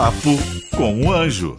Papo com o Anjo.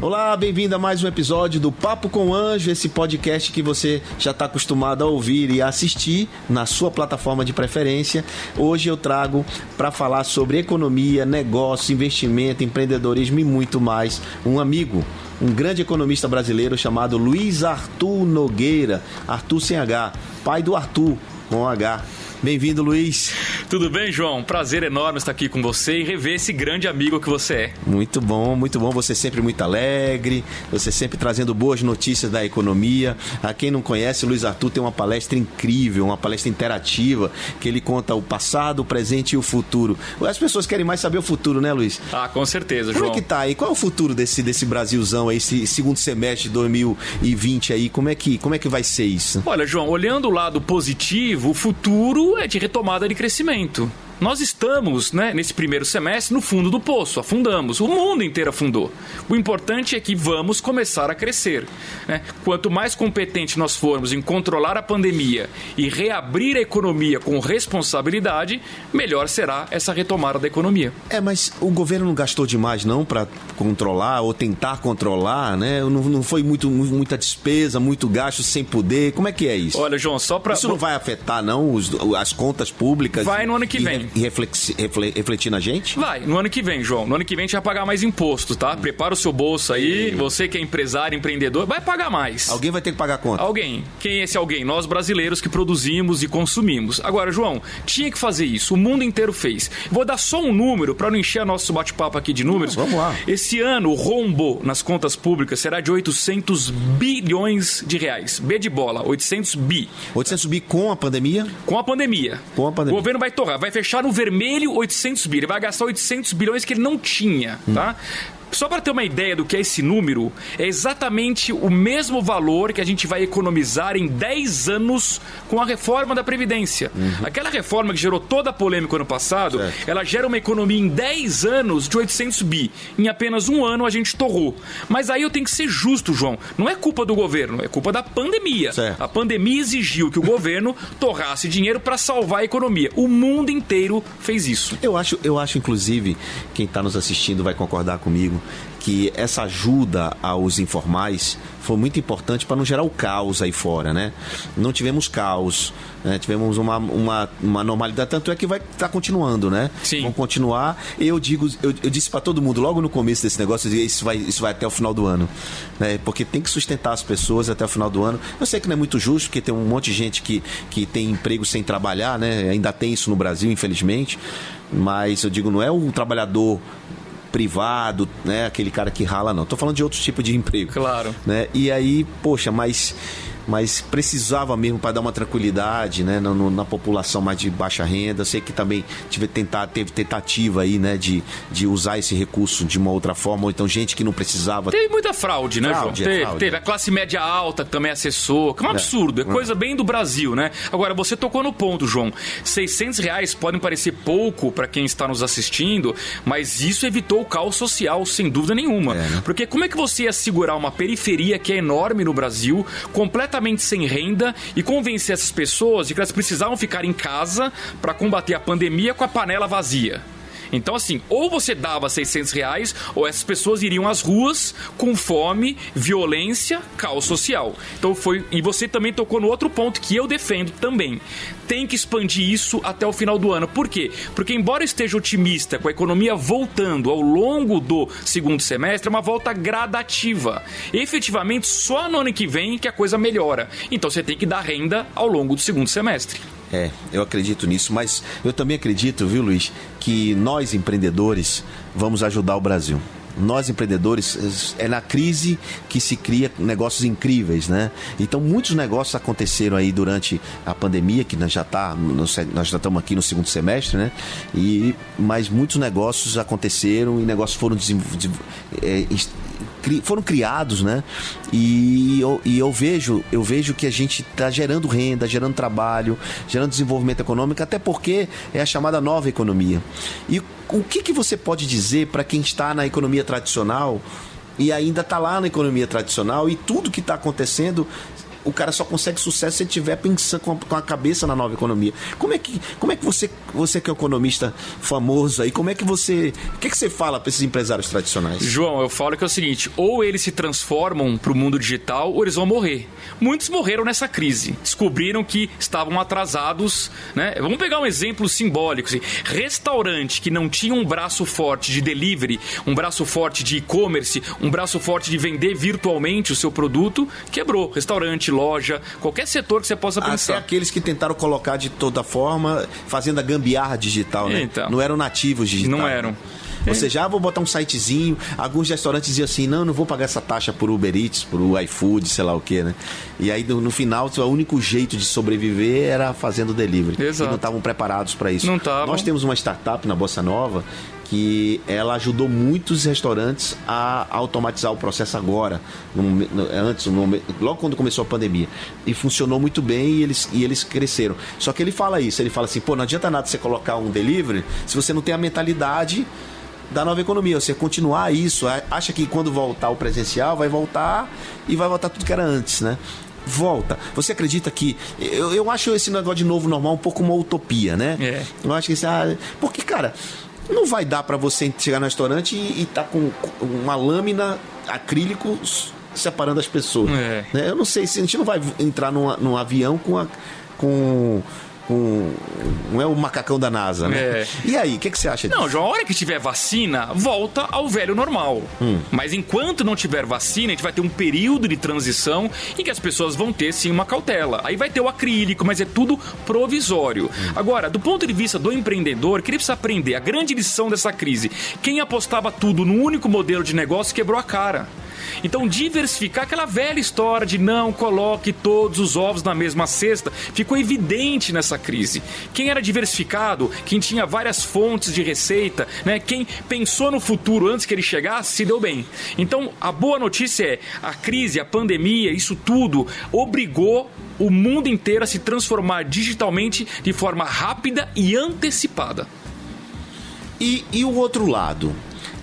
Olá, bem-vindo a mais um episódio do Papo com Anjo, esse podcast que você já está acostumado a ouvir e assistir na sua plataforma de preferência. Hoje eu trago para falar sobre economia, negócio, investimento, empreendedorismo e muito mais um amigo, um grande economista brasileiro chamado Luiz Arthur Nogueira, Arthur sem H, pai do Arthur com H. Bem-vindo, Luiz. Tudo bem, João? Prazer enorme estar aqui com você e rever esse grande amigo que você é. Muito bom, muito bom. Você sempre muito alegre, você sempre trazendo boas notícias da economia. A quem não conhece, Luiz Arthur tem uma palestra incrível, uma palestra interativa, que ele conta o passado, o presente e o futuro. As pessoas querem mais saber o futuro, né, Luiz? Ah, com certeza, Como João. é que tá aí? Qual é o futuro desse, desse Brasilzão aí, esse segundo semestre de 2020 aí? Como é que, como é que vai ser isso? Olha, João, olhando o lado positivo, o futuro é de retomada de crescimento. Nós estamos, né, nesse primeiro semestre, no fundo do poço, afundamos. O mundo inteiro afundou. O importante é que vamos começar a crescer. Né? Quanto mais competente nós formos em controlar a pandemia e reabrir a economia com responsabilidade, melhor será essa retomada da economia. É, mas o governo não gastou demais não para controlar ou tentar controlar, né? Não, não foi muito, muita despesa, muito gasto sem poder. Como é que é isso? Olha, João, só para Isso não vai afetar não os, as contas públicas? Vai no ano que vem. E reflexi, refle, refletir na gente? Vai, no ano que vem, João. No ano que vem a gente vai pagar mais imposto, tá? Prepara o seu bolso aí. Você que é empresário, empreendedor, vai pagar mais. Alguém vai ter que pagar a conta. Alguém. Quem é esse alguém? Nós brasileiros que produzimos e consumimos. Agora, João, tinha que fazer isso. O mundo inteiro fez. Vou dar só um número para não encher nosso bate-papo aqui de números. Não, vamos lá. Esse ano, o rombo nas contas públicas será de 800 bilhões de reais. B de bola, 800 bi. 800 bi com a pandemia? Com a pandemia. Com a pandemia. O governo vai torrar, vai fechar no vermelho 800 bi. Ele vai gastar 800 bilhões que ele não tinha, tá? Só para ter uma ideia do que é esse número, é exatamente o mesmo valor que a gente vai economizar em 10 anos com a reforma da Previdência. Aquela reforma que gerou toda a polêmica ano passado, Certo. ela gera uma economia em 10 anos de 800 bi. Em apenas um ano a gente torrou. Mas aí eu tenho que ser justo, João. Não é culpa do governo, é culpa da pandemia. Certo. A pandemia exigiu que o governo torrasse dinheiro para salvar a economia. O mundo inteiro fez isso. Eu acho, eu acho inclusive, quem está nos assistindo vai concordar comigo, que essa ajuda aos informais foi muito importante para não gerar o caos aí fora, né? Não tivemos caos, né? tivemos uma, uma, uma normalidade, tanto é que vai estar continuando, né? Sim. Vão continuar. Eu digo, eu, eu disse para todo mundo logo no começo desse negócio, eu dizia, isso vai, isso vai até o final do ano, né? Porque tem que sustentar as pessoas até o final do ano. Eu sei que não é muito justo, porque tem um monte de gente que, que tem emprego sem trabalhar, né? Ainda tem isso no Brasil, infelizmente. Mas eu digo, não é o trabalhador privado, né? Aquele cara que rala, não. Tô falando de outro tipo de emprego. Claro. Né? E aí, poxa, mas, mas precisava mesmo para dar uma tranquilidade, né? Na, na população mais de baixa renda. Sei que também tive tentar, teve tentativa aí, né? De, de usar esse recurso de uma outra forma, ou então gente que não precisava. Teve muita fraude, né, Fraude, é João? Teve, fraude. teve. A classe média alta também acessou, que é um absurdo, é coisa bem do Brasil, né? Agora, você tocou no ponto, João. 600 reais podem parecer pouco para quem está nos assistindo, mas isso evitou o caos social, sem dúvida nenhuma. É, né? Porque como é que você ia segurar uma periferia que é enorme no Brasil, completamente sem renda, e convencer essas pessoas de que elas precisavam ficar em casa para combater a pandemia com a panela vazia? Então, assim, ou você dava 600 reais, ou essas pessoas iriam às ruas com fome, violência, caos social. Então foi. E você também tocou no outro ponto que eu defendo também. Tem que expandir isso até o final do ano. Por quê? Porque, embora esteja otimista com a economia voltando ao longo do segundo semestre, é uma volta gradativa. Efetivamente, só no ano que vem que a coisa melhora. Então você tem que dar renda ao longo do segundo semestre. É, eu acredito nisso, mas eu também acredito, viu, Luiz, que nós empreendedores vamos ajudar o Brasil. Nós empreendedores é na crise que se cria negócios incríveis, né? Então muitos negócios aconteceram aí durante a pandemia, que nós já tá, nós já estamos aqui no segundo semestre, né? E mas muitos negócios aconteceram e negócios foram desenvol- é, cri- foram criados, né? E eu, e eu vejo, eu vejo que a gente está gerando renda, gerando trabalho, gerando desenvolvimento econômico, até porque é a chamada nova economia. E o que, que você pode dizer para quem está na economia tradicional e ainda está lá na economia tradicional e tudo que está acontecendo o cara só consegue sucesso se ele estiver pensando com a, com a, cabeça na nova economia. Como é que, como é que você, você que é um economista famoso aí, como é que você. O que, é que você fala para esses empresários tradicionais? João, eu falo que é o seguinte: ou eles se transformam para o mundo digital ou eles vão morrer. Muitos morreram nessa crise. Descobriram que estavam atrasados. Né? Vamos pegar um exemplo simbólico. Assim. Restaurante que não tinha um braço forte de delivery, um braço forte de e-commerce, um braço forte de vender virtualmente o seu produto, quebrou. Restaurante, loja, qualquer setor que você possa pensar. Até aqueles que tentaram colocar de toda forma, fazendo a gambiarra digital, né? Então, não eram nativos digitais. Não eram. Ou seja, ah, vou botar um sitezinho. Alguns restaurantes diziam assim: não, não vou pagar essa taxa por Uber Eats, por iFood, sei lá o que, né? E aí no, no final, o único jeito de sobreviver era fazendo delivery. Exato. E não estavam preparados para isso. Não estavam. Nós temos uma startup na Bossa Nova que ela ajudou muitos restaurantes a automatizar o processo agora, no, no, antes, no, logo quando começou a pandemia. E funcionou muito bem e eles, e eles cresceram. Só que ele fala isso, ele fala assim, pô, não adianta nada você colocar um delivery se você não tem a mentalidade da nova economia. Você continuar isso, acha que quando voltar o presencial vai voltar e vai voltar tudo que era antes, né? volta. Você acredita que. Eu, eu acho esse negócio de novo normal um pouco uma utopia, né? É. Eu acho que isso. Ah, porque, cara, não vai dar para você chegar no restaurante e, estar tá com uma lâmina acrílico separando as pessoas. É. Né? Eu não sei se a gente não vai entrar num, num avião com a, com com. Não é o macacão da NASA, né? É. E aí, o que, que, você acha disso? Não, João, a hora que tiver vacina, volta ao velho normal. Hum. Mas enquanto não tiver vacina, a gente vai ter um período de transição em que as pessoas vão ter sim uma cautela. Aí vai ter o acrílico, mas é tudo provisório. Hum. Agora, do ponto de vista do empreendedor, queria precisa aprender a grande lição dessa crise. Quem apostava tudo no único modelo de negócio quebrou a cara. Então, diversificar aquela velha história de não coloque todos os ovos na mesma cesta ficou evidente nessa crise. Quem era diversificado, quem tinha várias fontes de receita, né, quem pensou no futuro antes que ele chegasse, se deu bem. Então, a boa notícia é: a crise, a pandemia, isso tudo obrigou o mundo inteiro a se transformar digitalmente de forma rápida e antecipada. E, e o outro lado?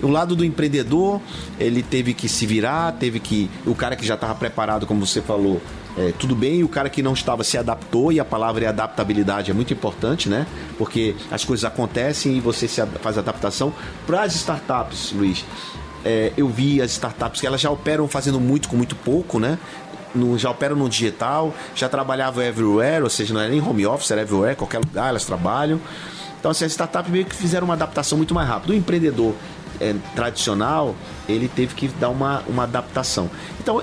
O lado do empreendedor, ele teve que se virar, teve que. O cara que já estava preparado, como você falou, é, tudo bem, o cara que não estava se adaptou, e a palavra é adaptabilidade é muito importante, né? Porque as coisas acontecem e você se faz adaptação. Para as startups, Luiz, é, eu vi as startups que elas já operam fazendo muito com muito pouco, né? No, já operam no digital, já trabalhavam everywhere, ou seja, não é nem home office, era everywhere, qualquer lugar elas trabalham. Então, assim, as startups meio que fizeram uma adaptação muito mais rápida. O empreendedor é, tradicional, ele teve que dar uma, uma adaptação. Então,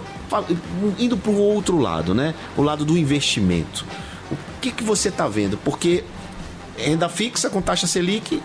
indo para o outro lado, né? O lado do investimento. O que, que você está vendo? Porque renda fixa com taxa Selic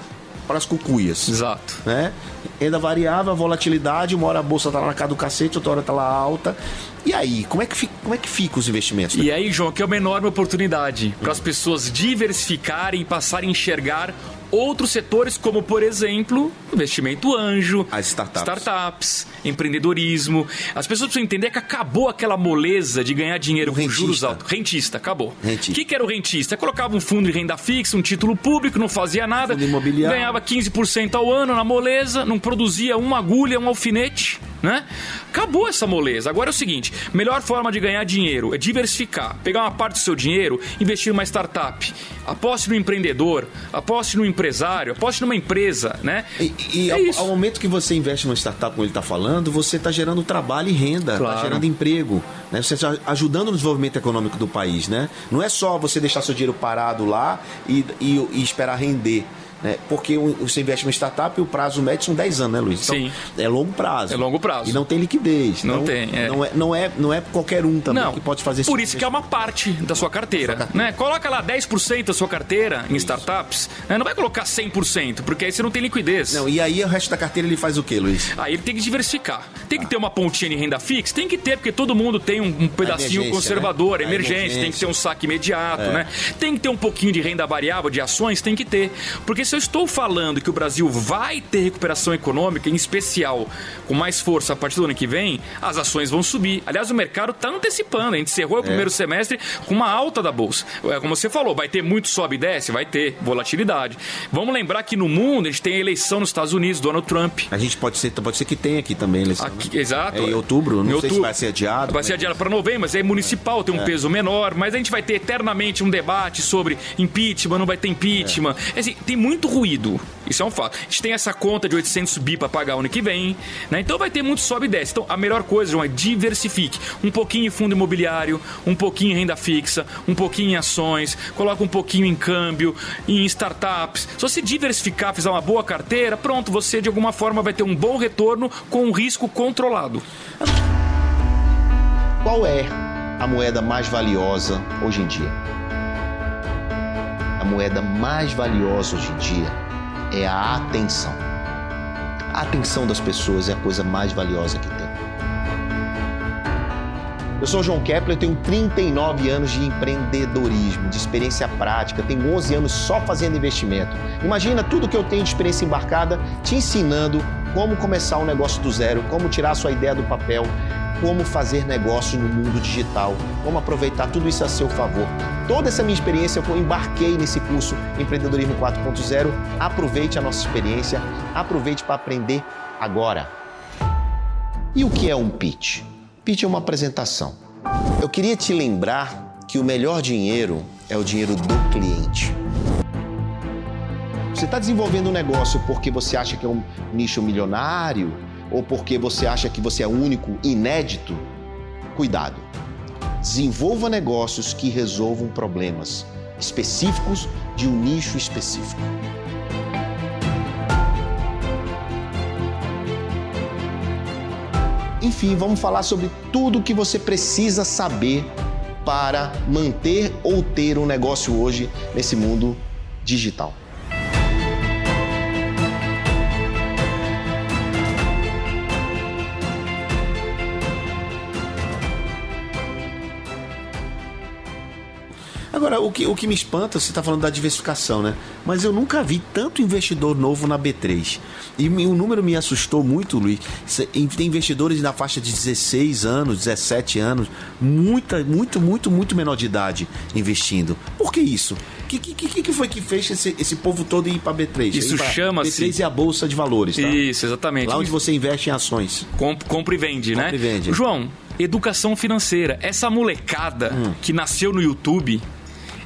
para as cucuias. Exato. Né? Renda variável, volatilidade, uma hora a bolsa está lá na casa do cacete, outra hora está lá alta. E aí, como é que fica, como é que fica os investimentos? E aí, João, que é uma enorme oportunidade para as pessoas diversificarem e passarem a enxergar outros setores, como por exemplo, investimento anjo, as startups. startups, empreendedorismo. As pessoas precisam entender que acabou aquela moleza de ganhar dinheiro com juros altos. Rentista, acabou. O que, que era o rentista? Colocava um fundo de renda fixa, um título público, não fazia nada, ganhava 15% ao ano na moleza, não produzia uma agulha, um alfinete né? Acabou essa moleza. Agora é o seguinte: melhor forma de ganhar dinheiro é diversificar, pegar uma parte do seu dinheiro, investir numa startup, aposte no empreendedor, aposte no empresário, aposte numa empresa, né? E, e é ao, ao, momento que você investe numa startup, como ele está falando, você está gerando trabalho e renda, está claro. gerando emprego, né? Você está ajudando no desenvolvimento econômico do país, né? Não é só você deixar seu dinheiro parado lá e, e, e esperar render. Né? Porque você investe uma startup e o prazo médio são 10 anos, né, Luiz? Então, Sim. É longo prazo. É longo prazo. E não tem liquidez. Não, não tem. É. Não, é, não, é, não é qualquer um também não. que pode fazer isso. Por isso que é uma parte da sua carteira. Sua carteira. Né? Coloca lá 10% da sua carteira em isso. startups. Né? Não vai colocar 100%, porque aí você não tem liquidez. Não, e aí o resto da carteira ele faz o quê, Luiz? Aí ele tem que diversificar. Tem que ter uma pontinha de renda fixa? Tem que ter, porque todo mundo tem um, um pedacinho conservador, né? emergência, emergência, tem que ter um saque imediato, é. né? Tem que ter um pouquinho de renda variável, de ações, tem que ter. Porque se eu estou falando que o Brasil vai ter recuperação econômica, em especial com mais força a partir do ano que vem, as ações vão subir. Aliás, o mercado está antecipando. A gente encerrou o é. primeiro semestre com uma alta da bolsa. É, como você falou, vai ter muito sobe e desce? Vai ter volatilidade. Vamos lembrar que no mundo a gente tem a eleição nos Estados Unidos, Donald Trump. A gente pode ser, pode ser que tenha aqui também eleição. Aqui, né? Exato. É em outubro, não em sei outubro. se vai ser adiado. Vai ser adiado para novembro, mas é municipal, tem um é. peso menor. Mas a gente vai ter eternamente um debate sobre impeachment, não vai ter impeachment. É. Assim, tem muito ruído. Isso é um fato. A gente tem essa conta de 800 bi para pagar ano que vem, né? Então vai ter muito sobe e desce. Então a melhor coisa, João, é diversifique. Um pouquinho em fundo imobiliário, um pouquinho em renda fixa, um pouquinho em ações, coloca um pouquinho em câmbio, em startups. Se você diversificar, fizer uma boa carteira, pronto, você de alguma forma vai ter um bom retorno com um risco controlado. Qual é a moeda mais valiosa hoje em dia? A moeda mais valiosa hoje em dia é a atenção. A atenção das pessoas é a coisa mais valiosa que tem. Eu sou João Kepler, tenho 39 anos de empreendedorismo, de experiência prática, tenho 11 anos só fazendo investimento. Imagina tudo que eu tenho de experiência embarcada te ensinando como começar um negócio do zero, como tirar sua ideia do papel, como fazer negócio no mundo digital, como aproveitar tudo isso a seu favor. Toda essa minha experiência eu embarquei nesse curso Empreendedorismo 4.0. Aproveite a nossa experiência, aproveite para aprender agora. E o que é um pitch? Pitch é uma apresentação. Eu queria te lembrar que o melhor dinheiro é o dinheiro do cliente. Você está desenvolvendo um negócio porque você acha que é um nicho milionário ou porque você acha que você é único, inédito? Cuidado. Desenvolva negócios que resolvam problemas específicos de um nicho específico. Enfim, vamos falar sobre tudo o que você precisa saber para manter ou ter um negócio hoje nesse mundo digital. Agora, o que, o que me espanta, você está falando da diversificação, né? Mas eu nunca vi tanto investidor novo na B3. E o número me assustou muito, Luiz. Tem investidores na faixa de 16 anos, 17 anos, muita, muito, muito, muito menor de idade investindo. Por que isso? O que, que, que, foi que fez esse, esse povo todo ir para B3? Isso chama-se. B3 é a bolsa de valores, tá? Isso, exatamente. Lá onde você investe em ações. Comp, compra e vende, compra né? Compra e vende. João, educação financeira. Essa molecada hum. que nasceu no YouTube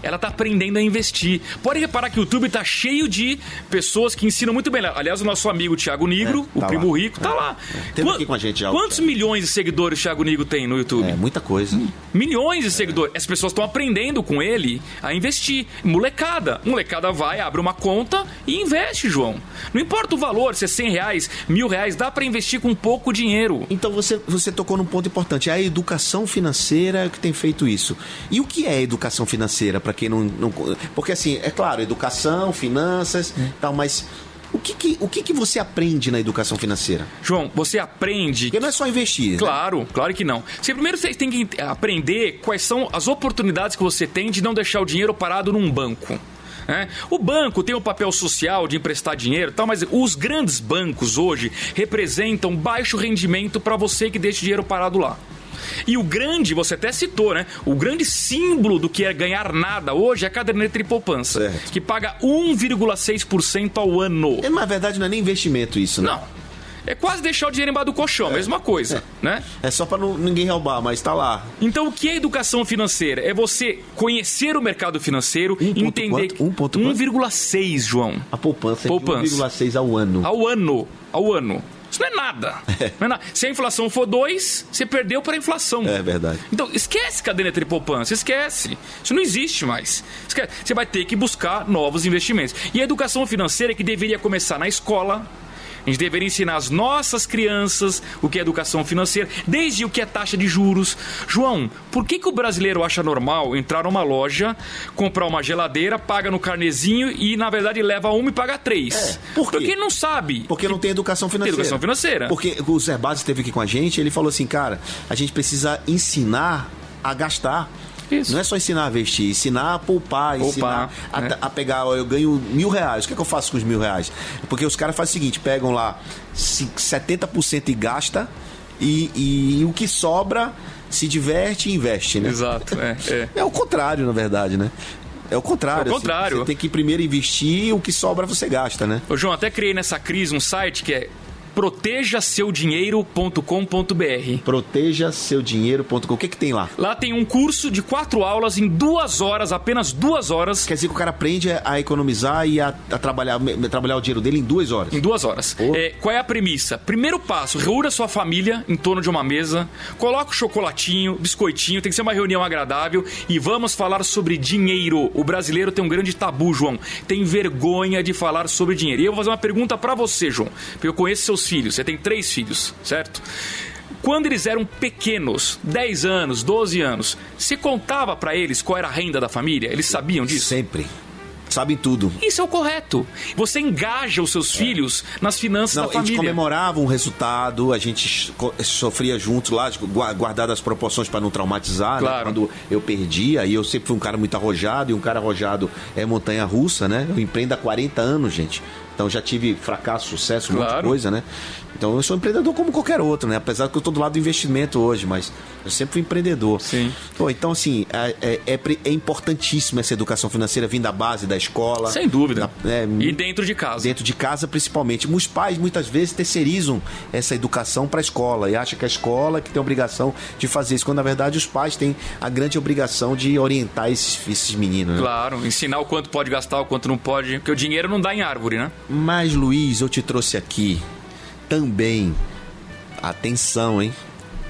ela tá aprendendo a investir. Pode reparar que o YouTube tá cheio de pessoas que ensinam muito bem. Aliás, o nosso amigo Thiago Nigro, é, tá o primo lá. rico, tá é. lá. Tem aqui com a gente já. Quantos milhões de seguidores o Thiago Nigro tem no YouTube? É, muita coisa. Milhões de seguidores. As pessoas estão aprendendo com ele a investir. Molecada. Molecada vai, abre uma conta e investe, João. Não importa o valor, se é 100 reais, mil reais, dá para investir com pouco dinheiro. Então você, você tocou num ponto importante. É a educação financeira que tem feito isso. E o que é educação financeira para quem não, não, Porque assim, é claro, educação, finanças, hum. tal, mas o que, que, o que, que você aprende na educação financeira? João, você aprende. Porque não é só investir. Né? Claro, né? claro que não. Você, primeiro você tem que aprender quais são as oportunidades que você tem de não deixar o dinheiro parado num banco. É? O banco tem o um papel social de emprestar dinheiro tal, mas os grandes bancos hoje representam baixo rendimento para você que deixa o dinheiro parado lá. E o grande, você até citou, né? O grande símbolo do que é ganhar nada hoje é a caderneta de poupança, certo. que paga 1,6% ao ano. É, na verdade, não é nem investimento isso, né? Não. É quase deixar o dinheiro embaixo do colchão, é. mesma coisa, é. né? É só para ninguém roubar, mas está lá. Então, o que é educação financeira? É você conhecer o mercado financeiro, um entender... 1,6, João. A poupança, poupança. é 1,6 ao ano. Ao ano. Ao ano. Isso não é nada. É. Não é nada. Se a inflação for 2, você perdeu para a inflação. É verdade. Então, esquece caderneta de poupança, esquece. Isso não existe mais. Esquece. Você vai ter que buscar novos investimentos. E a educação financeira que deveria começar na escola, a gente deveria ensinar as nossas crianças o que é educação financeira, desde o que é taxa de juros. João, por que, que o brasileiro acha normal entrar numa loja, comprar uma geladeira, paga no carnezinho e, na verdade, leva uma e paga três? É, por quê? Porque ele não sabe. Porque não tem educação financeira. Tem educação financeira. Porque o Zé Base esteve aqui com a gente, ele falou assim, cara, a gente precisa ensinar a gastar. Isso. Não é só ensinar a vestir, ensinar a poupar, poupar ensinar a, né? a, pegar, ó, eu ganho mil reais, o que, é que eu faço com os mil reais? Porque os caras fazem o seguinte, pegam lá 70% e gasta e, e o que sobra se diverte e investe, né? Exato, é, é. É o contrário, na verdade, né? É o contrário. É o contrário. Assim, você tem que primeiro investir e o que sobra você gasta, né? Ô, João, até criei nessa crise um site que é protejaseudinheiro.com.br. Protejaseudinheiro.com. O que, que tem lá? Lá tem um curso de quatro aulas em duas horas, apenas duas horas. Quer dizer que o cara aprende a economizar e a, a trabalhar, a trabalhar o dinheiro dele em duas horas. Em duas horas. É, qual é a premissa? Primeiro passo, reúna sua família em torno de uma mesa, coloca o chocolatinho, biscoitinho, tem que ser uma reunião agradável e vamos falar sobre dinheiro. O brasileiro tem um grande tabu, João. Tem vergonha de falar sobre dinheiro. E eu vou fazer uma pergunta para você, João, porque eu conheço seus filhos, você tem três filhos, certo? Quando eles eram pequenos, 10 anos, 12 anos, se contava para eles qual era a renda da família? Eles sabiam disso? Sempre sabem tudo. Isso é o correto. Você engaja os seus é. filhos nas finanças Não, da família. A gente comemorava um resultado, a gente sofria juntos lá, guardar as proporções para não traumatizar. Né? Claro. Né? Quando eu perdia, e eu sempre fui um cara muito arrojado, e um cara arrojado é montanha russa, né? Eu empreendo há 40 anos, gente. Então já tive fracasso, sucesso, um claro. monte de coisa, né? Então eu sou empreendedor como qualquer outro, né? Apesar que eu estou do lado do investimento hoje, mas eu sempre fui empreendedor. Sim. Pô, então, assim, é, é, é, é importantíssimo essa educação financeira vindo da base da escola. Sem dúvida. Da, é, e dentro de casa. Dentro de casa, principalmente. Os pais muitas vezes terceirizam essa educação para a escola e acham que a escola que tem a obrigação de fazer isso, quando na verdade os pais têm a grande obrigação de orientar esses, esses meninos. Né? Claro, ensinar o quanto pode gastar, o quanto não pode, porque o dinheiro não dá em árvore, né? Mas, Luiz, eu te trouxe aqui também, atenção, hein?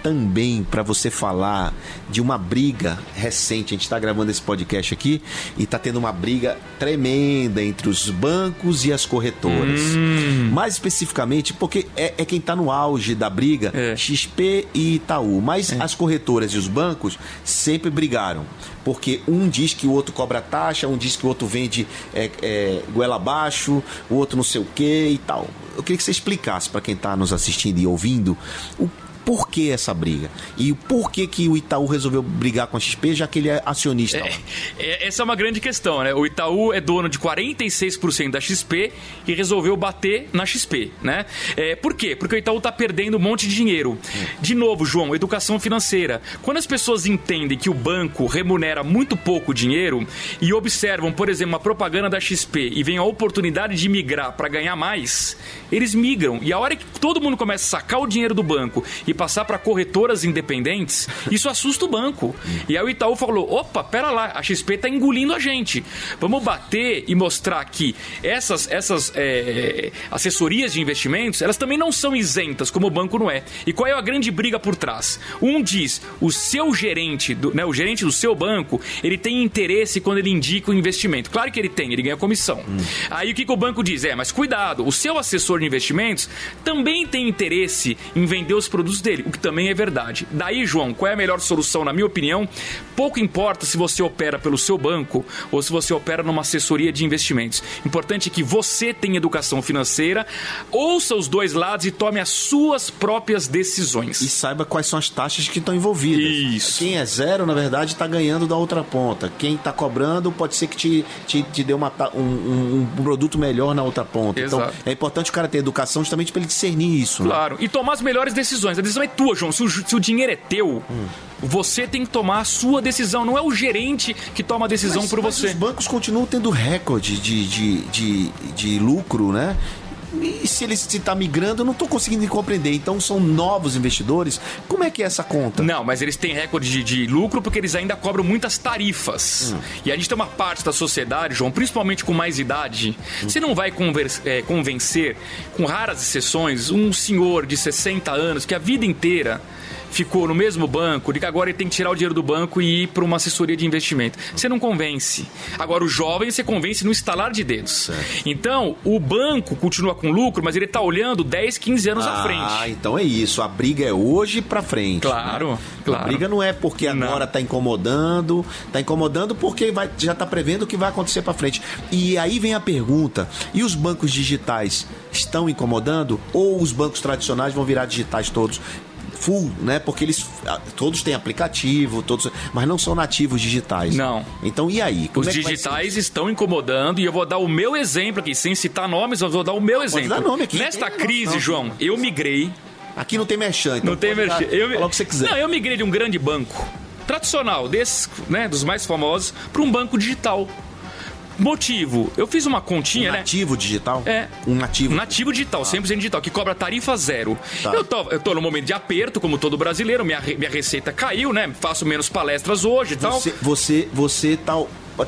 Também para você falar de uma briga recente. A gente está gravando esse podcast aqui e está tendo uma briga tremenda entre os bancos e as corretoras. Hum. Mais especificamente, porque é, é quem está no auge da briga, é. XP e Itaú. Mas é. as corretoras e os bancos sempre brigaram. Porque um diz que o outro cobra taxa, um diz que o outro vende é, é, goela abaixo, o outro não sei o que e tal eu queria que você explicasse para quem está nos assistindo e ouvindo o por que essa briga? E por que, que o Itaú resolveu brigar com a XP, já que ele é acionista? É, é, essa é uma grande questão, né? O Itaú é dono de 46% da XP e resolveu bater na XP, né? É, por quê? Porque o Itaú está perdendo um monte de dinheiro. De novo, João, educação financeira. Quando as pessoas entendem que o banco remunera muito pouco dinheiro e observam, por exemplo, uma propaganda da XP e vem a oportunidade de migrar para ganhar mais, eles migram. E a hora que todo mundo começa a sacar o dinheiro do banco e passar para corretoras independentes, isso assusta o banco. E aí o Itaú falou: opa, pera lá, a XP está engolindo a gente. Vamos bater e mostrar que essas, essas é, assessorias de investimentos, elas também não são isentas, como o banco não é. E qual é a grande briga por trás? Um diz: o seu gerente, do, né, o gerente do seu banco, ele tem interesse quando ele indica o investimento. Claro que ele tem, ele ganha comissão. Hum. Aí o que, que o banco diz? É, mas cuidado, o seu assessor de investimentos também tem interesse em vender os produtos dele, o que também é verdade. Daí, João, qual é a melhor solução, na minha opinião? Pouco importa se você opera pelo seu banco ou se você opera numa assessoria de investimentos. Importante é que você tenha educação financeira, ouça os dois lados e tome as suas próprias decisões. E saiba quais são as taxas que estão envolvidas. Isso. Quem é zero, na verdade, está ganhando da outra ponta. Quem está cobrando pode ser que te, te, te dê uma, um, um, produto melhor na outra ponta. Então, Exato. Então, é importante o cara ter educação justamente para ele discernir isso. Né? Claro. Né? E tomar as melhores decisões. A decisão é tua, João. Se o, se o dinheiro é teu, hum. você tem que tomar a sua decisão. Não é o gerente que toma a decisão mas, por mas você. Os bancos continuam tendo recorde de, de, de, de lucro, né? E se ele está migrando, eu não estou conseguindo compreender. Então são novos investidores. Como é que é essa conta? Não, mas eles têm recorde de, de lucro porque eles ainda cobram muitas tarifas. Hum. E a gente tem uma parte da sociedade, João, principalmente com mais idade. Hum. Você não vai converse, é, convencer, com raras exceções, um senhor de 60 anos que a vida inteira ficou no mesmo banco, de que agora ele tem que tirar o dinheiro do banco e ir para uma assessoria de investimento. Você não convence. Agora, o jovem você convence no estalar de dedos. Certo. Então, o banco continua com lucro, mas ele está olhando 10, 15 anos ah, à frente. Ah, então é isso. A briga é hoje para frente. Claro, né? claro. A briga não é porque agora está incomodando, está incomodando porque vai, já está prevendo o que vai acontecer para frente. E aí vem a pergunta: e os bancos digitais estão incomodando ou os bancos tradicionais vão virar digitais todos? Full, né? Porque eles ah, todos têm aplicativo, todos, mas não são nativos digitais. Não. Então e aí? Os é digitais estão incomodando e eu vou dar o meu exemplo aqui, sem citar nomes, eu vou dar o meu exemplo. dar nome aqui, Nesta tem crise, noção. João, eu migrei. Aqui não tem merchan, então Não tem pode dar- merchan. Eu, Falar o que você quiser. Não, eu migrei de um grande banco tradicional, desses, né, dos mais famosos, para um banco digital. Motivo, eu fiz uma continha, um né? nativo digital? É. Um nativo. Nativo digital, 100% digital, que cobra tarifa zero. Tá. Eu, tô, eu tô no momento de aperto, como todo brasileiro, minha, minha receita caiu, né? Faço menos palestras hoje e tal. Você, você, você tá,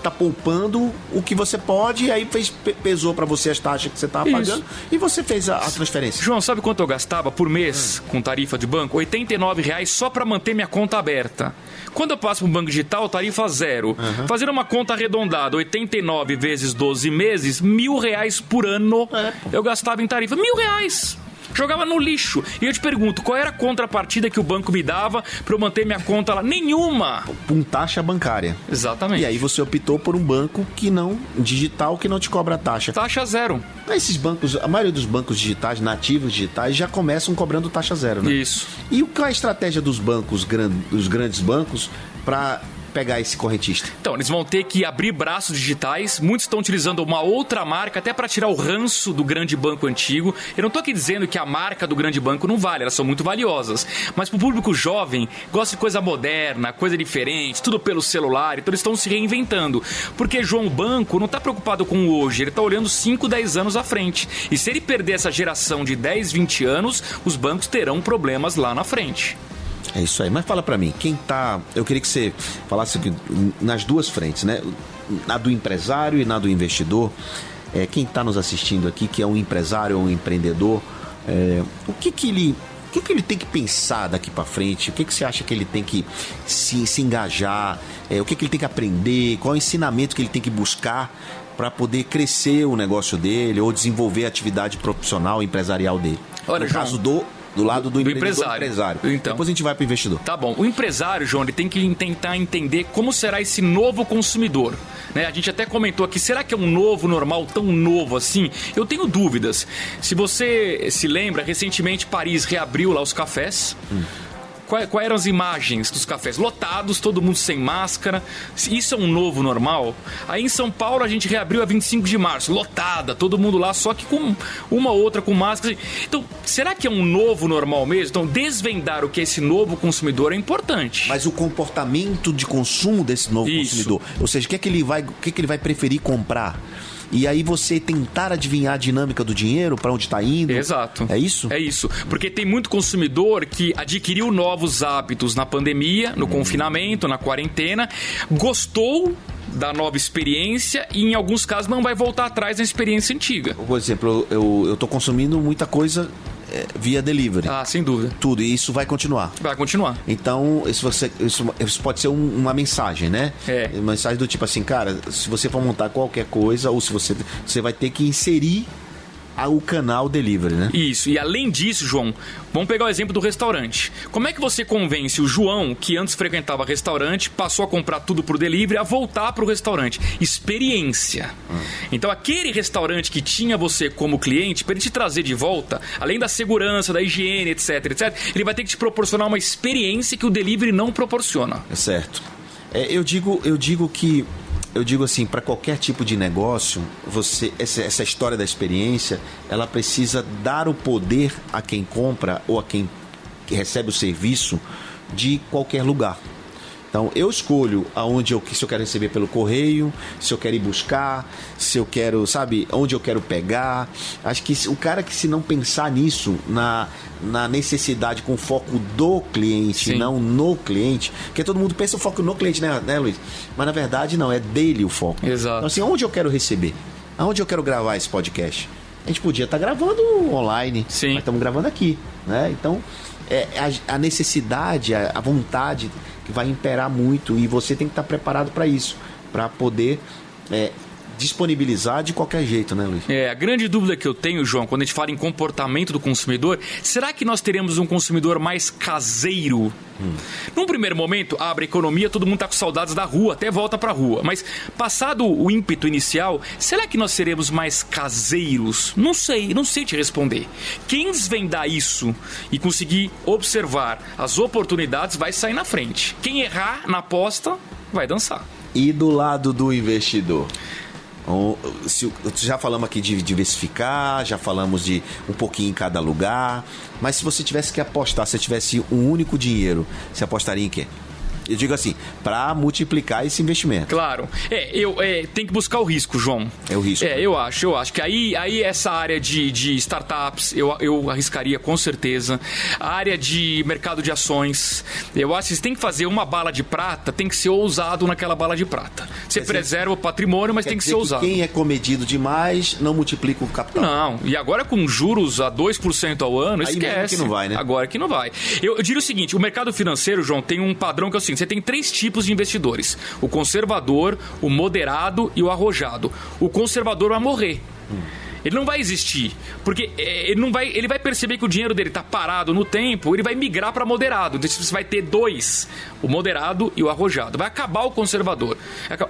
tá poupando o que você pode, e aí fez, pe- pesou pra você as taxas que você tava Isso. pagando e você fez a, a transferência. João, sabe quanto eu gastava por mês com tarifa de banco? 89 reais só para manter minha conta aberta. Quando eu passo para um banco digital, tarifa zero. Fazendo uma conta arredondada, 89 vezes 12 meses, mil reais por ano É. eu gastava em tarifa. Mil reais! Jogava no lixo. E eu te pergunto, qual era a contrapartida que o banco me dava para eu manter minha conta lá? Nenhuma! Com taxa bancária. Exatamente. E aí você optou por um banco que não, digital, que não te cobra taxa. Taxa zero. Esses bancos, a maioria dos bancos digitais, nativos digitais, já começam cobrando taxa zero, né? Isso. E qual é a estratégia dos bancos, dos grandes bancos, para pegar esse correntista? Então, eles vão ter que abrir braços digitais. Muitos estão utilizando uma outra marca até para tirar o ranço do grande banco antigo. Eu não estou aqui dizendo que a marca do grande banco não vale, elas são muito valiosas. Mas para o público jovem, gosta de coisa moderna, coisa diferente, tudo pelo celular. Então eles estão se reinventando. Porque João Banco não está preocupado com o hoje, ele está olhando 5, 10 anos à frente. E se ele perder essa geração de 10, 20 anos, os bancos terão problemas lá na frente. É isso aí. Mas fala pra mim, quem tá. Eu queria que você falasse aqui nas duas frentes, né? Na do empresário e na do investidor. É, quem tá nos assistindo aqui, que é um empresário ou um empreendedor, é, o que que ele. O que, que ele tem que pensar daqui pra frente? O que, que você acha que ele tem que se, se engajar? É, o que, que ele tem que aprender? Qual é o ensinamento que ele tem que buscar para poder crescer o negócio dele ou desenvolver a atividade profissional, empresarial dele? Olha, no João, caso do, do lado do, empreendedor empresário. empresário. Então. Depois a gente vai pro investidor. Tá bom. O empresário, João, ele tem que tentar entender como será esse novo consumidor. Né? A gente até comentou aqui, será que é um novo normal tão novo assim? Eu tenho dúvidas. Se você se lembra, recentemente Paris reabriu lá os cafés. Quais, quais eram as imagens dos cafés? Lotados, todo mundo sem máscara. Isso é um novo normal? Aí em São Paulo a gente reabriu a 25 de março, lotada, todo mundo lá, só que com uma ou outra com máscara. Então, será que é um novo normal mesmo? Então, desvendar o que é esse novo consumidor é importante. Mas o comportamento de consumo desse novo Isso. consumidor, ou seja, o que é que ele vai, o que é que ele vai preferir comprar? E aí você tentar adivinhar a dinâmica do dinheiro, para onde está indo. Exato. É isso? É isso. Porque tem muito consumidor que adquiriu novos hábitos na pandemia, no confinamento, na quarentena, gostou da nova experiência e em alguns casos não vai voltar atrás da experiência antiga. Por exemplo, eu, eu tô consumindo muita coisa via delivery. Ah, sem dúvida. Tudo, e isso vai continuar. Vai continuar. Então, isso, você, isso, isso pode ser um- uma mensagem, né? É. Uma mensagem do tipo assim, cara, se você for montar qualquer coisa, ou se você. Você vai ter que inserir o canal delivery, né? Isso. E além disso, João, vamos pegar o exemplo do restaurante. Como é que você convence o João, que antes frequentava restaurante, passou a comprar tudo pro delivery, a voltar pro restaurante? Experiência. Então, aquele restaurante que tinha você como cliente, para ele te trazer de volta, além da segurança, da higiene, etc, etc, ele vai ter que te proporcionar uma experiência que o delivery não proporciona. É certo. É, eu digo, eu digo que eu digo assim, para qualquer tipo de negócio, você essa, essa história da experiência, ela precisa dar o poder a quem compra ou a quem recebe o serviço de qualquer lugar. Então eu escolho aonde eu se eu quero receber pelo correio, se eu quero ir buscar, se eu quero, sabe, onde eu quero pegar. Acho que o cara que se não pensar nisso, na, na necessidade com foco do cliente, Sim. não no cliente, porque todo mundo pensa o foco no cliente, né, né, Luiz? Mas na verdade não, é dele o foco. Exato. Então assim, onde eu quero receber? Aonde eu quero gravar esse podcast? A gente podia estar gravando online, Sim. mas estamos gravando aqui, né? Então, é a, a necessidade, a, a vontade que vai imperar muito e você tem que estar preparado para isso, para poder é, disponibilizar de qualquer jeito, né, Luiz? É, a grande dúvida que eu tenho, João, quando a gente fala em comportamento do consumidor, será que nós teremos um consumidor mais caseiro? Hum. Num primeiro momento, abre a economia, todo mundo está com saudades da rua, até volta para a rua. Mas passado o ímpeto inicial, será que nós seremos mais caseiros? Não sei, não sei te responder. Quem desvendar isso e conseguir observar as oportunidades vai sair na frente. Quem errar na aposta vai dançar. E do lado do investidor? Se, já falamos aqui de diversificar, já falamos de um pouquinho em cada lugar. Mas se você tivesse que apostar, se tivesse um único dinheiro, você apostaria em quê? Eu digo assim, para multiplicar esse investimento. Claro. É, eu é, tem que buscar o risco, João. É o risco. É, eu acho, eu acho que aí, aí essa área de, de startups eu, eu arriscaria com certeza. A área de mercado de ações, eu acho que você tem que fazer uma bala de prata, tem que ser ousado naquela bala de prata. Você preserva o patrimônio, mas tem que ser ousado. Que quem é comedido demais não multiplica o capital. Não, e agora com juros a 2% ao ano, aí esquece. que não vai, né? Agora que não vai. Eu, eu diria o seguinte, o mercado financeiro, João, tem um padrão que é o seguinte, você tem três tipos de investidores: o conservador, o moderado e o arrojado. O conservador vai morrer. Ele não vai existir, porque é, ele não vai, ele vai perceber que o dinheiro dele está parado no tempo, ele vai migrar para moderado. Então você vai ter dois, o moderado e o arrojado. Vai acabar o conservador.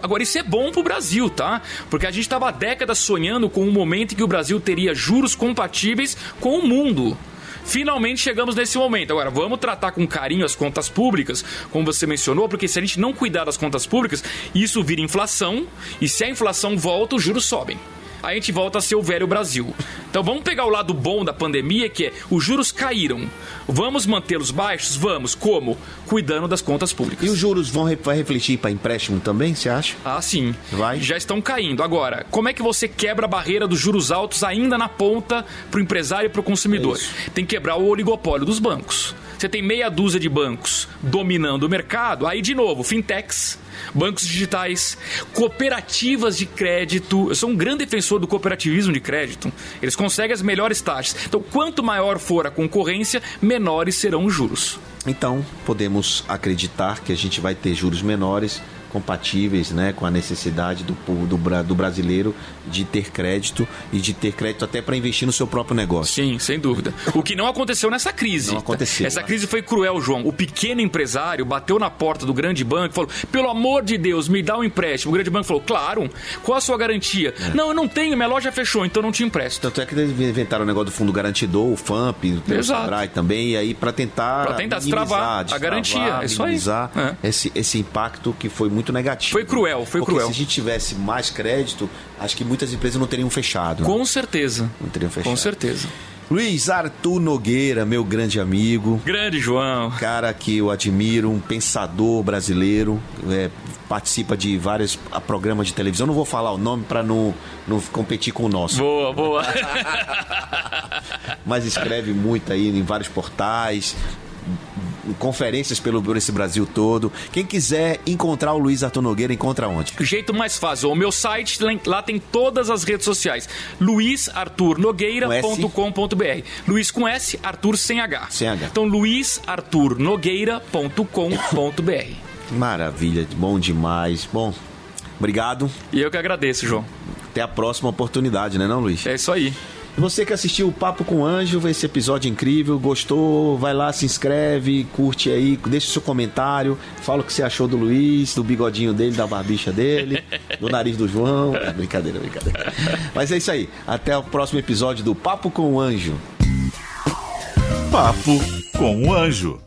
Agora isso é bom para o Brasil, tá? Porque a gente estava décadas sonhando com um momento em que o Brasil teria juros compatíveis com o mundo. Finalmente chegamos nesse momento. Agora, vamos tratar com carinho as contas públicas, como você mencionou, porque se a gente não cuidar das contas públicas, isso vira inflação, e se a inflação volta, os juros sobem a gente volta a ser o velho Brasil. Então vamos pegar o lado bom da pandemia, que é os juros caíram. Vamos mantê-los baixos? Vamos. Como? Cuidando das contas públicas. E os juros vão vai refletir para empréstimo também, você acha? Ah, sim. Vai? Já estão caindo. Agora, como é que você quebra a barreira dos juros altos ainda na ponta para o empresário e para o consumidor? É Tem que quebrar o oligopólio dos bancos. Você tem meia dúzia de bancos dominando o mercado, aí de novo, fintechs bancos digitais, cooperativas de crédito. Eu sou um grande defensor do cooperativismo de crédito. Eles conseguem as melhores taxas. Então, quanto maior for a concorrência, menores serão os juros. Então, podemos acreditar que a gente vai ter juros menores compatíveis né, com a necessidade do, do, do brasileiro de ter crédito e de ter crédito até para investir no seu próprio negócio. Sim, sem dúvida. O que não aconteceu nessa crise. Não aconteceu. Essa crise foi cruel, João. O pequeno empresário bateu na porta do grande banco e falou: pelo amor de Deus, me dá um empréstimo. O grande banco falou: claro, qual a sua garantia? É. Não, eu não tenho, minha loja fechou, então não te empresto. Tanto é que eles inventaram o negócio do fundo garantidor, o FAMP, o Sebrae também, e aí para tentar. Para tentar destravar a garantia. É isso aí. É. Esse, esse impacto que foi muito muito negativo. Foi cruel, foi Porque cruel. Se a gente tivesse mais crédito, acho que muitas empresas não teriam fechado. Com né? certeza. Não teriam fechado. Com certeza. Luiz Arthur Nogueira, meu grande amigo. Grande João. Cara que eu admiro, um pensador brasileiro, é, participa de vários programas de televisão. Não vou falar o nome para não, não competir com o nosso. Boa, boa. Mas escreve muito aí em vários portais, conferências pelo por esse Brasil todo. Quem quiser encontrar o Luiz Arthur Nogueira, encontra onde? O jeito mais fácil, o meu site, lá tem todas as redes sociais. luizarturnogueira.com.br. Luiz com S, Arthur sem H. Sem H. Então, luizarturnogueira.com.br. Maravilha, bom demais. Bom, obrigado. E eu que agradeço, João. Até a próxima oportunidade, né não, Luiz? É isso aí. Você que assistiu o Papo com o Anjo, esse episódio incrível, gostou, vai lá, se inscreve, curte aí, deixa o seu comentário, fala o que você achou do Luiz, do bigodinho dele, da barbicha dele, do nariz do João. É, brincadeira, brincadeira. Mas é isso aí. Até o próximo episódio do Papo com o Anjo. Papo com o Anjo.